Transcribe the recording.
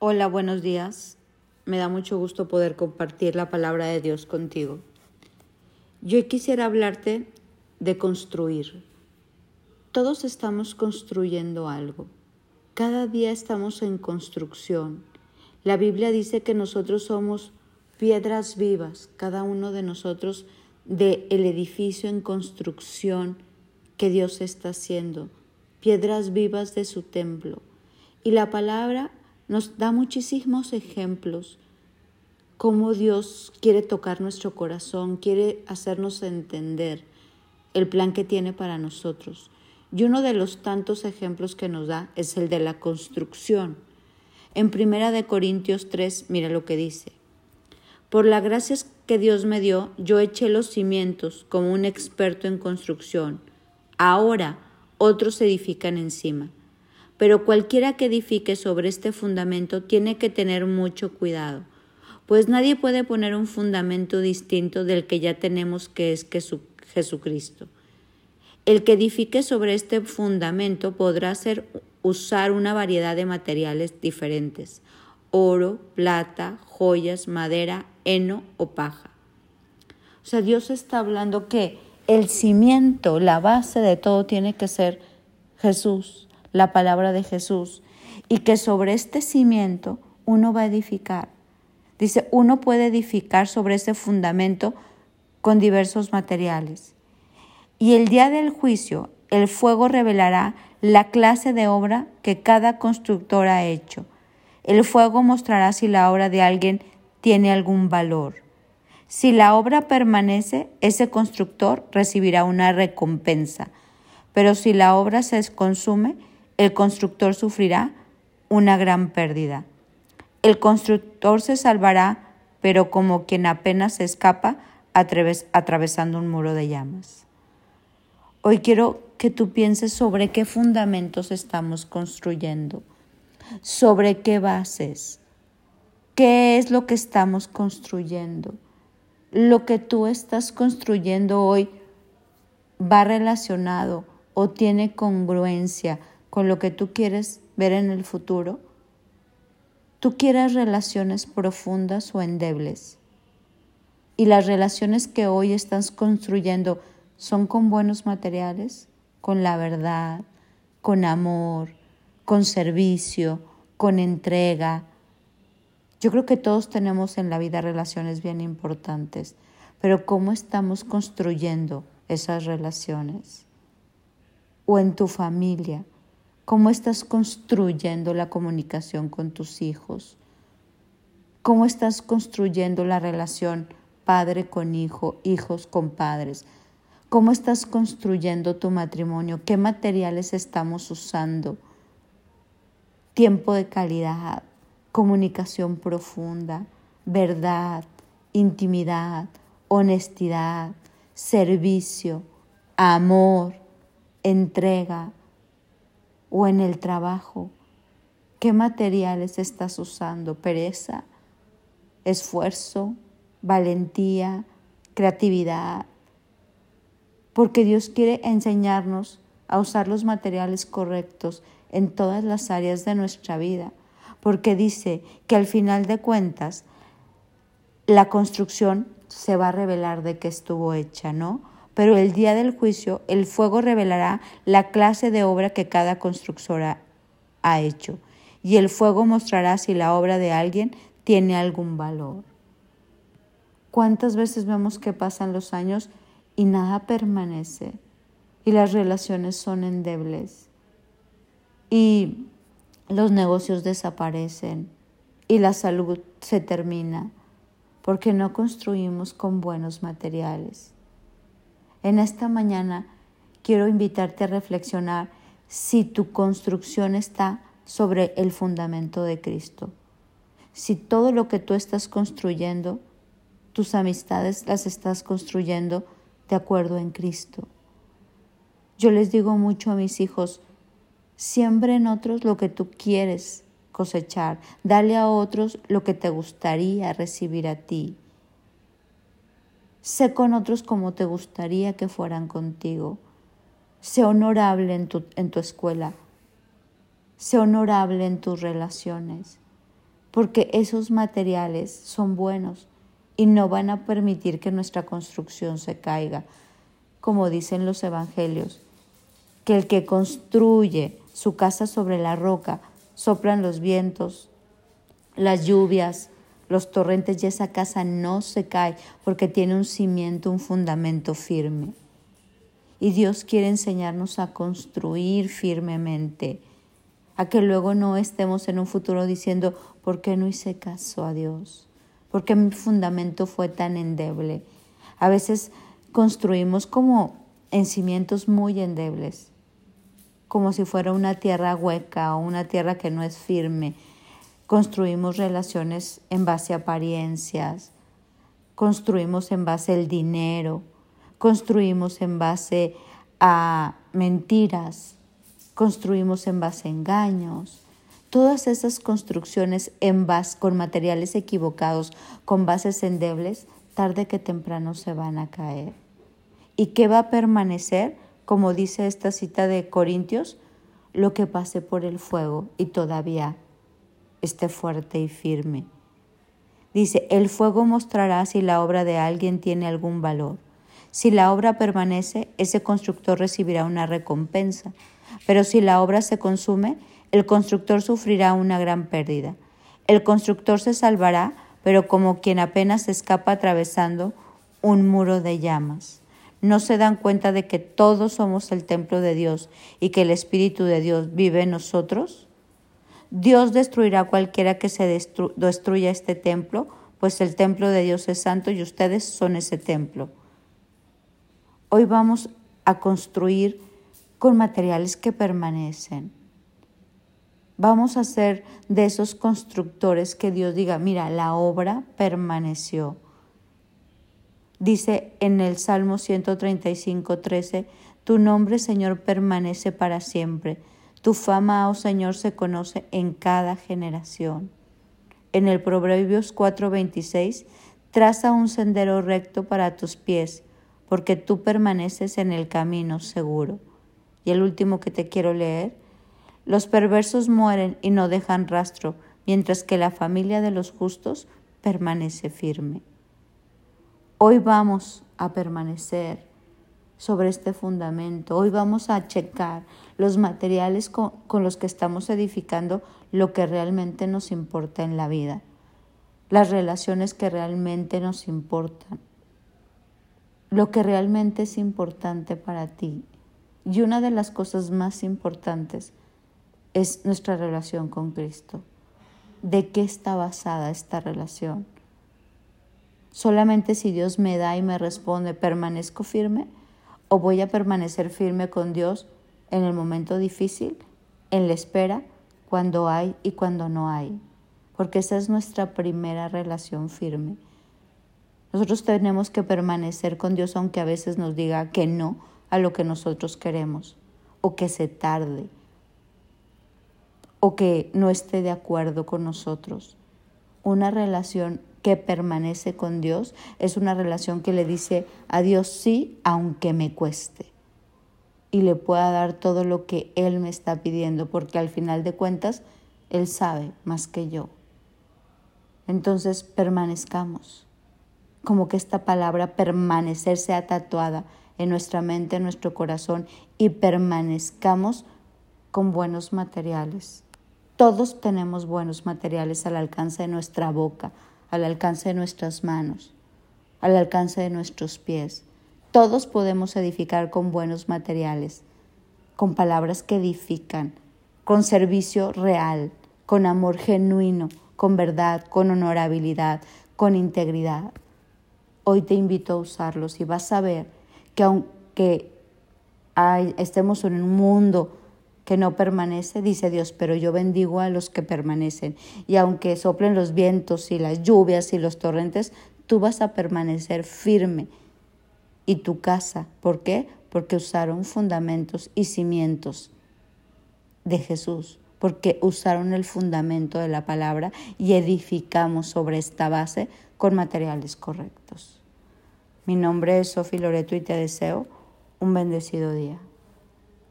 Hola, buenos días. Me da mucho gusto poder compartir la palabra de Dios contigo. Yo quisiera hablarte de construir. Todos estamos construyendo algo. Cada día estamos en construcción. La Biblia dice que nosotros somos piedras vivas, cada uno de nosotros del el edificio en construcción que Dios está haciendo, piedras vivas de su templo. Y la palabra nos da muchísimos ejemplos cómo Dios quiere tocar nuestro corazón, quiere hacernos entender el plan que tiene para nosotros. Y uno de los tantos ejemplos que nos da es el de la construcción. En Primera de Corintios 3, mira lo que dice. Por las gracias que Dios me dio, yo eché los cimientos como un experto en construcción. Ahora otros edifican encima pero cualquiera que edifique sobre este fundamento tiene que tener mucho cuidado, pues nadie puede poner un fundamento distinto del que ya tenemos que es Jesucristo. El que edifique sobre este fundamento podrá usar una variedad de materiales diferentes, oro, plata, joyas, madera, heno o paja. O sea, Dios está hablando que el cimiento, la base de todo tiene que ser Jesús la palabra de Jesús y que sobre este cimiento uno va a edificar. Dice, uno puede edificar sobre ese fundamento con diversos materiales. Y el día del juicio, el fuego revelará la clase de obra que cada constructor ha hecho. El fuego mostrará si la obra de alguien tiene algún valor. Si la obra permanece, ese constructor recibirá una recompensa. Pero si la obra se consume, el constructor sufrirá una gran pérdida. El constructor se salvará, pero como quien apenas se escapa atravesando un muro de llamas. Hoy quiero que tú pienses sobre qué fundamentos estamos construyendo, sobre qué bases, qué es lo que estamos construyendo. Lo que tú estás construyendo hoy va relacionado o tiene congruencia con lo que tú quieres ver en el futuro? ¿Tú quieres relaciones profundas o endebles? ¿Y las relaciones que hoy estás construyendo son con buenos materiales, con la verdad, con amor, con servicio, con entrega? Yo creo que todos tenemos en la vida relaciones bien importantes, pero ¿cómo estamos construyendo esas relaciones? O en tu familia, ¿Cómo estás construyendo la comunicación con tus hijos? ¿Cómo estás construyendo la relación padre con hijo, hijos con padres? ¿Cómo estás construyendo tu matrimonio? ¿Qué materiales estamos usando? Tiempo de calidad, comunicación profunda, verdad, intimidad, honestidad, servicio, amor, entrega, o en el trabajo? ¿Qué materiales estás usando? ¿Pereza? ¿Esfuerzo? ¿Valentía? ¿Creatividad? Porque Dios quiere enseñarnos a usar los materiales correctos en todas las áreas de nuestra vida, porque dice que al final de cuentas la construcción se va a revelar de qué estuvo hecha, ¿no? Pero el día del juicio el fuego revelará la clase de obra que cada constructora ha hecho, y el fuego mostrará si la obra de alguien tiene algún valor. ¿Cuántas veces vemos que pasan los años y nada permanece y las relaciones son endebles y los negocios desaparecen y la salud se termina porque no construimos con buenos materiales? En esta mañana quiero invitarte a reflexionar si tu construcción está sobre el fundamento de Cristo. Si todo lo que tú estás construyendo, tus amistades las estás construyendo de acuerdo en Cristo. Yo les digo mucho a mis hijos, siempre en otros lo que tú quieres cosechar, dale a otros lo que te gustaría recibir a ti. Sé con otros como te gustaría que fueran contigo. Sé honorable en tu, en tu escuela. Sé honorable en tus relaciones. porque esos materiales son buenos y no van a permitir que nuestra construcción se caiga, como dicen los evangelios, que el que construye su casa sobre la roca, soplan los vientos, las lluvias, los torrentes y esa casa no se cae porque tiene un cimiento, un fundamento firme. Y Dios quiere enseñarnos a construir firmemente, a que luego no estemos en un futuro diciendo, ¿por qué no hice caso a Dios? ¿Por qué mi fundamento fue tan endeble? A veces construimos como en cimientos muy endebles, como si fuera una tierra hueca o una tierra que no es firme. Construimos relaciones en base a apariencias, construimos en base al dinero, construimos en base a mentiras, construimos en base a engaños. Todas esas construcciones en base, con materiales equivocados, con bases endebles, tarde que temprano se van a caer. ¿Y qué va a permanecer? Como dice esta cita de Corintios, lo que pase por el fuego y todavía esté fuerte y firme. Dice, el fuego mostrará si la obra de alguien tiene algún valor. Si la obra permanece, ese constructor recibirá una recompensa, pero si la obra se consume, el constructor sufrirá una gran pérdida. El constructor se salvará, pero como quien apenas escapa atravesando un muro de llamas. No se dan cuenta de que todos somos el templo de Dios y que el Espíritu de Dios vive en nosotros. Dios destruirá a cualquiera que se destruya este templo, pues el templo de Dios es santo y ustedes son ese templo. Hoy vamos a construir con materiales que permanecen. Vamos a ser de esos constructores que Dios diga, mira, la obra permaneció. Dice en el Salmo 135, 13, tu nombre, Señor, permanece para siempre. Tu fama, oh Señor, se conoce en cada generación. En el Proverbios 4:26, traza un sendero recto para tus pies porque tú permaneces en el camino seguro. Y el último que te quiero leer, los perversos mueren y no dejan rastro, mientras que la familia de los justos permanece firme. Hoy vamos a permanecer sobre este fundamento. Hoy vamos a checar los materiales con, con, los que estamos edificando lo que realmente nos importa en la vida, las relaciones que realmente nos importan lo que realmente es importante para ti. Y una de las cosas más importantes es nuestra relación con Cristo. ¿De qué está basada esta relación? Solamente si Dios me da y me responde, ¿permanezco firme? ¿O voy a permanecer firme con Dios en el momento difícil, en la espera, cuando hay y cuando no hay? Porque esa es nuestra primera relación firme. Nosotros tenemos que permanecer con Dios aunque a veces nos diga que no a lo que nosotros queremos o que se tarde o que no esté de acuerdo con nosotros. Una relación que permanece con Dios es una relación que le dice a Dios sí aunque me cueste y le pueda dar todo lo que Él me está pidiendo porque al final de cuentas Él sabe más que yo. Entonces permanezcamos como que esta palabra permanecer sea tatuada en nuestra mente, en nuestro corazón y permanezcamos con buenos materiales. Todos tenemos buenos materiales al alcance de nuestra boca, al alcance de nuestras manos, al alcance de nuestros pies. Todos podemos edificar con buenos materiales, con palabras que edifican, con servicio real, con amor genuino, con verdad, con honorabilidad, con integridad. Hoy te invito a usarlos y vas a ver que aunque estemos en un mundo que no permanece, dice Dios, pero yo bendigo a los que permanecen. Y aunque soplen los vientos y las lluvias y los torrentes, tú vas a permanecer firme. Y tu casa, ¿por qué? Porque usaron fundamentos y cimientos de Jesús, porque usaron el fundamento de la palabra y edificamos sobre esta base con materiales correctos. Mi nombre es Sofi Loreto y te deseo un bendecido día.